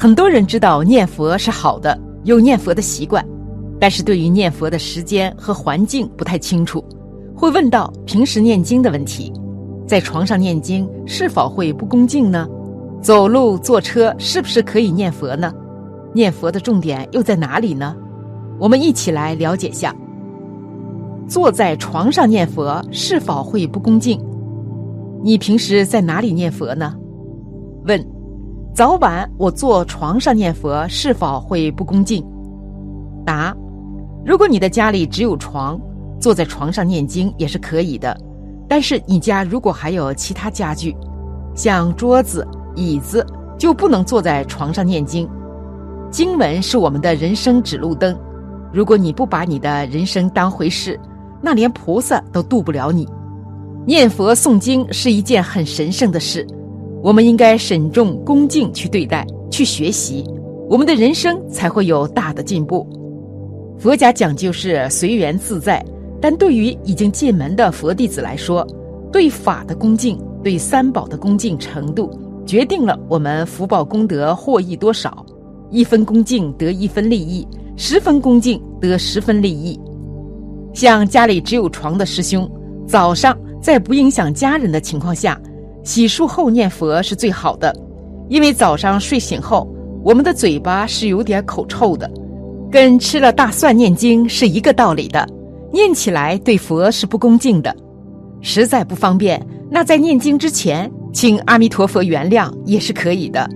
很多人知道念佛是好的，有念佛的习惯，但是对于念佛的时间和环境不太清楚，会问到平时念经的问题。在床上念经是否会不恭敬呢？走路、坐车是不是可以念佛呢？念佛的重点又在哪里呢？我们一起来了解下。坐在床上念佛是否会不恭敬？你平时在哪里念佛呢？早晚我坐床上念佛是否会不恭敬？答：如果你的家里只有床，坐在床上念经也是可以的。但是你家如果还有其他家具，像桌子、椅子，就不能坐在床上念经。经文是我们的人生指路灯，如果你不把你的人生当回事，那连菩萨都渡不了你。念佛诵经是一件很神圣的事，我们应该慎重恭敬去对待，去学习，我们的人生才会有大的进步。佛家讲究是随缘自在，但对于已经进门的佛弟子来说，对法的恭敬，对三宝的恭敬程度，决定了我们福报功德获益多少。一分恭敬得一分利益，十分恭敬得十分利益。像家里只有床的师兄，早上。在不影响家人的情况下，洗漱后念佛是最好的，因为早上睡醒后，我们的嘴巴是有点口臭的，跟吃了大蒜念经是一个道理的，念起来对佛是不恭敬的。实在不方便，那在念经之前，请阿弥陀佛原谅也是可以的。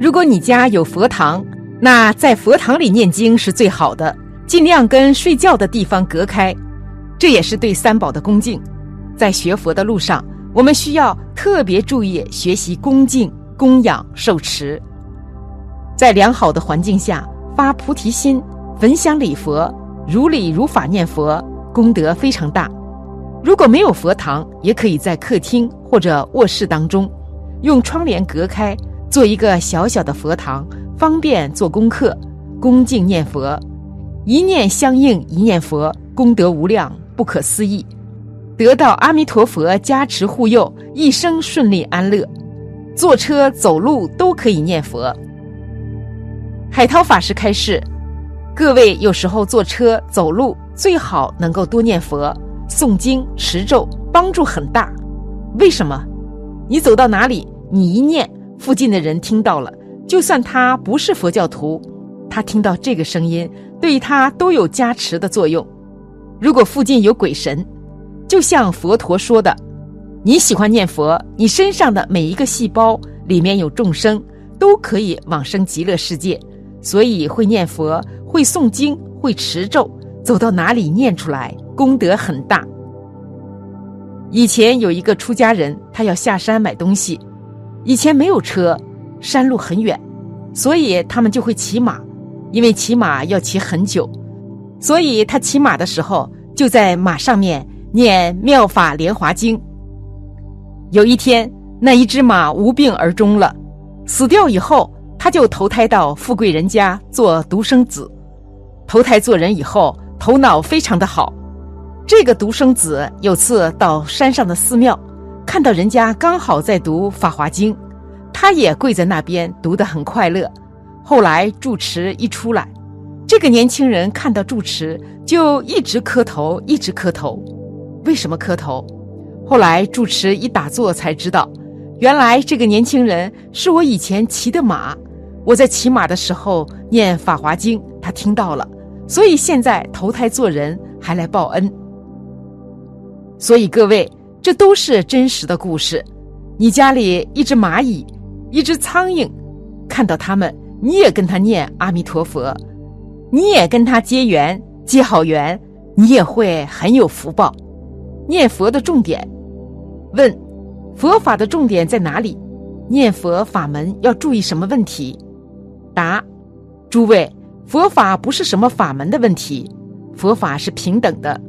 如果你家有佛堂，那在佛堂里念经是最好的，尽量跟睡觉的地方隔开，这也是对三宝的恭敬。在学佛的路上，我们需要特别注意学习恭敬、供养、受持。在良好的环境下发菩提心，焚香礼佛，如理如法念佛，功德非常大。如果没有佛堂，也可以在客厅或者卧室当中，用窗帘隔开，做一个小小的佛堂，方便做功课、恭敬念佛。一念相应一念佛，功德无量，不可思议。得到阿弥陀佛加持护佑，一生顺利安乐。坐车走路都可以念佛。海涛法师开示：各位有时候坐车走路最好能够多念佛、诵经、持咒，帮助很大。为什么？你走到哪里，你一念，附近的人听到了，就算他不是佛教徒，他听到这个声音，对他都有加持的作用。如果附近有鬼神，就像佛陀说的，你喜欢念佛，你身上的每一个细胞里面有众生，都可以往生极乐世界。所以会念佛、会诵经、会持咒，走到哪里念出来，功德很大。以前有一个出家人，他要下山买东西，以前没有车，山路很远，所以他们就会骑马，因为骑马要骑很久，所以他骑马的时候就在马上面。念妙法莲华经。有一天，那一只马无病而终了，死掉以后，他就投胎到富贵人家做独生子。投胎做人以后，头脑非常的好。这个独生子有次到山上的寺庙，看到人家刚好在读法华经，他也跪在那边读得很快乐。后来住持一出来，这个年轻人看到住持，就一直磕头，一直磕头。为什么磕头？后来住持一打坐才知道，原来这个年轻人是我以前骑的马。我在骑马的时候念《法华经》，他听到了，所以现在投胎做人还来报恩。所以各位，这都是真实的故事。你家里一只蚂蚁，一只苍蝇，看到他们，你也跟他念阿弥陀佛，你也跟他结缘，结好缘，你也会很有福报。念佛的重点，问：佛法的重点在哪里？念佛法门要注意什么问题？答：诸位，佛法不是什么法门的问题，佛法是平等的。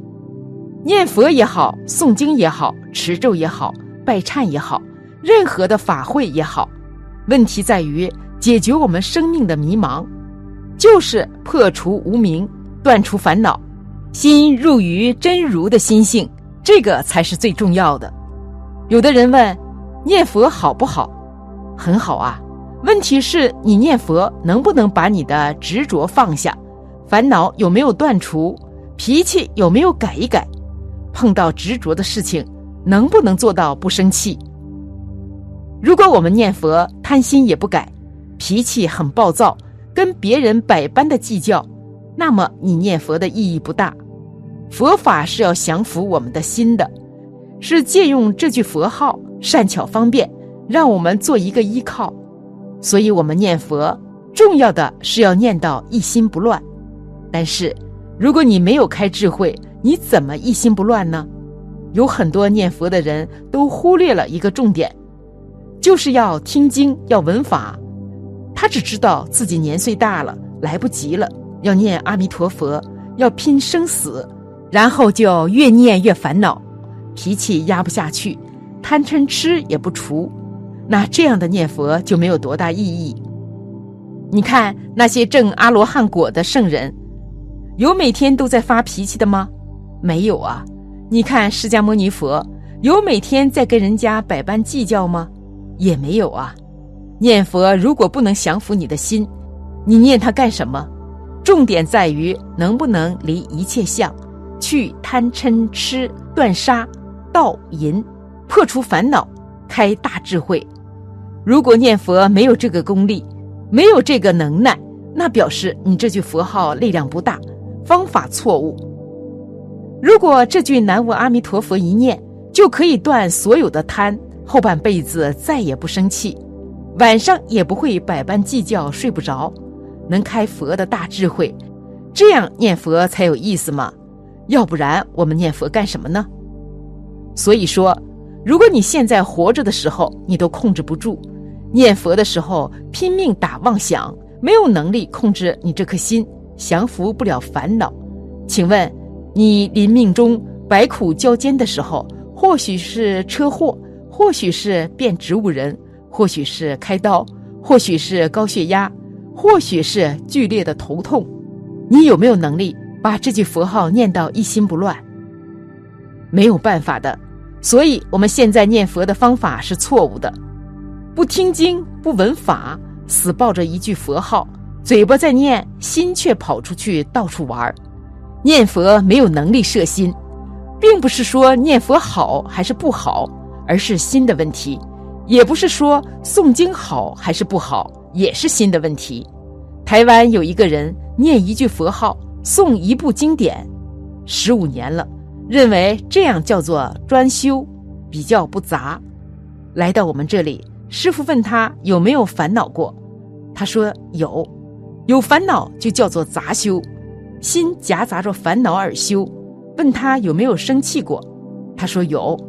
念佛也好，诵经也好，持咒也好，拜忏也好，任何的法会也好，问题在于解决我们生命的迷茫，就是破除无明，断除烦恼，心入于真如的心性。这个才是最重要的。有的人问：念佛好不好？很好啊。问题是你念佛能不能把你的执着放下，烦恼有没有断除，脾气有没有改一改？碰到执着的事情，能不能做到不生气？如果我们念佛贪心也不改，脾气很暴躁，跟别人百般的计较，那么你念佛的意义不大。佛法是要降服我们的心的，是借用这句佛号，善巧方便，让我们做一个依靠。所以，我们念佛重要的是要念到一心不乱。但是，如果你没有开智慧，你怎么一心不乱呢？有很多念佛的人都忽略了一个重点，就是要听经，要闻法。他只知道自己年岁大了，来不及了，要念阿弥陀佛，要拼生死。然后就越念越烦恼，脾气压不下去，贪嗔痴也不除，那这样的念佛就没有多大意义。你看那些证阿罗汉果的圣人，有每天都在发脾气的吗？没有啊。你看释迦牟尼佛，有每天在跟人家百般计较吗？也没有啊。念佛如果不能降服你的心，你念它干什么？重点在于能不能离一切相。去贪嗔痴断杀盗淫，破除烦恼，开大智慧。如果念佛没有这个功力，没有这个能耐，那表示你这句佛号力量不大，方法错误。如果这句南无阿弥陀佛一念就可以断所有的贪，后半辈子再也不生气，晚上也不会百般计较睡不着，能开佛的大智慧，这样念佛才有意思嘛。要不然我们念佛干什么呢？所以说，如果你现在活着的时候你都控制不住，念佛的时候拼命打妄想，没有能力控制你这颗心，降服不了烦恼。请问，你临命中百苦交煎的时候，或许是车祸，或许是变植物人，或许是开刀，或许是高血压，或许是剧烈的头痛，你有没有能力？把这句佛号念到一心不乱，没有办法的。所以我们现在念佛的方法是错误的，不听经不闻法，死抱着一句佛号，嘴巴在念，心却跑出去到处玩念佛没有能力摄心，并不是说念佛好还是不好，而是心的问题；也不是说诵经好还是不好，也是心的问题。台湾有一个人念一句佛号。诵一部经典，十五年了，认为这样叫做专修，比较不杂。来到我们这里，师傅问他有没有烦恼过，他说有，有烦恼就叫做杂修，心夹杂着烦恼而修。问他有没有生气过，他说有，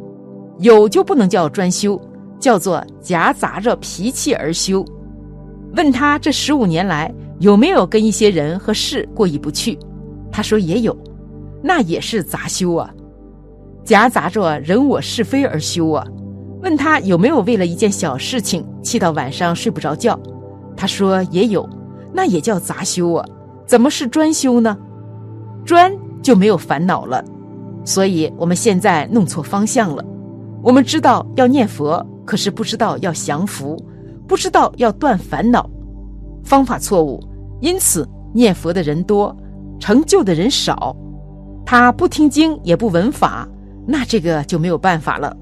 有就不能叫专修，叫做夹杂着脾气而修。问他这十五年来有没有跟一些人和事过意不去？他说也有，那也是杂修啊，夹杂着人我是非而修啊。问他有没有为了一件小事情气到晚上睡不着觉？他说也有，那也叫杂修啊。怎么是专修呢？专就没有烦恼了。所以我们现在弄错方向了。我们知道要念佛，可是不知道要降服，不知道要断烦恼，方法错误。因此念佛的人多。成就的人少，他不听经也不闻法，那这个就没有办法了。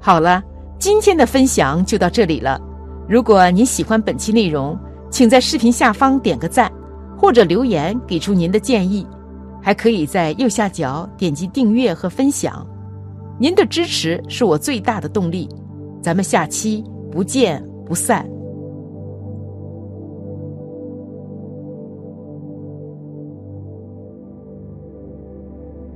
好了，今天的分享就到这里了。如果您喜欢本期内容，请在视频下方点个赞，或者留言给出您的建议，还可以在右下角点击订阅和分享。您的支持是我最大的动力。咱们下期不见不散。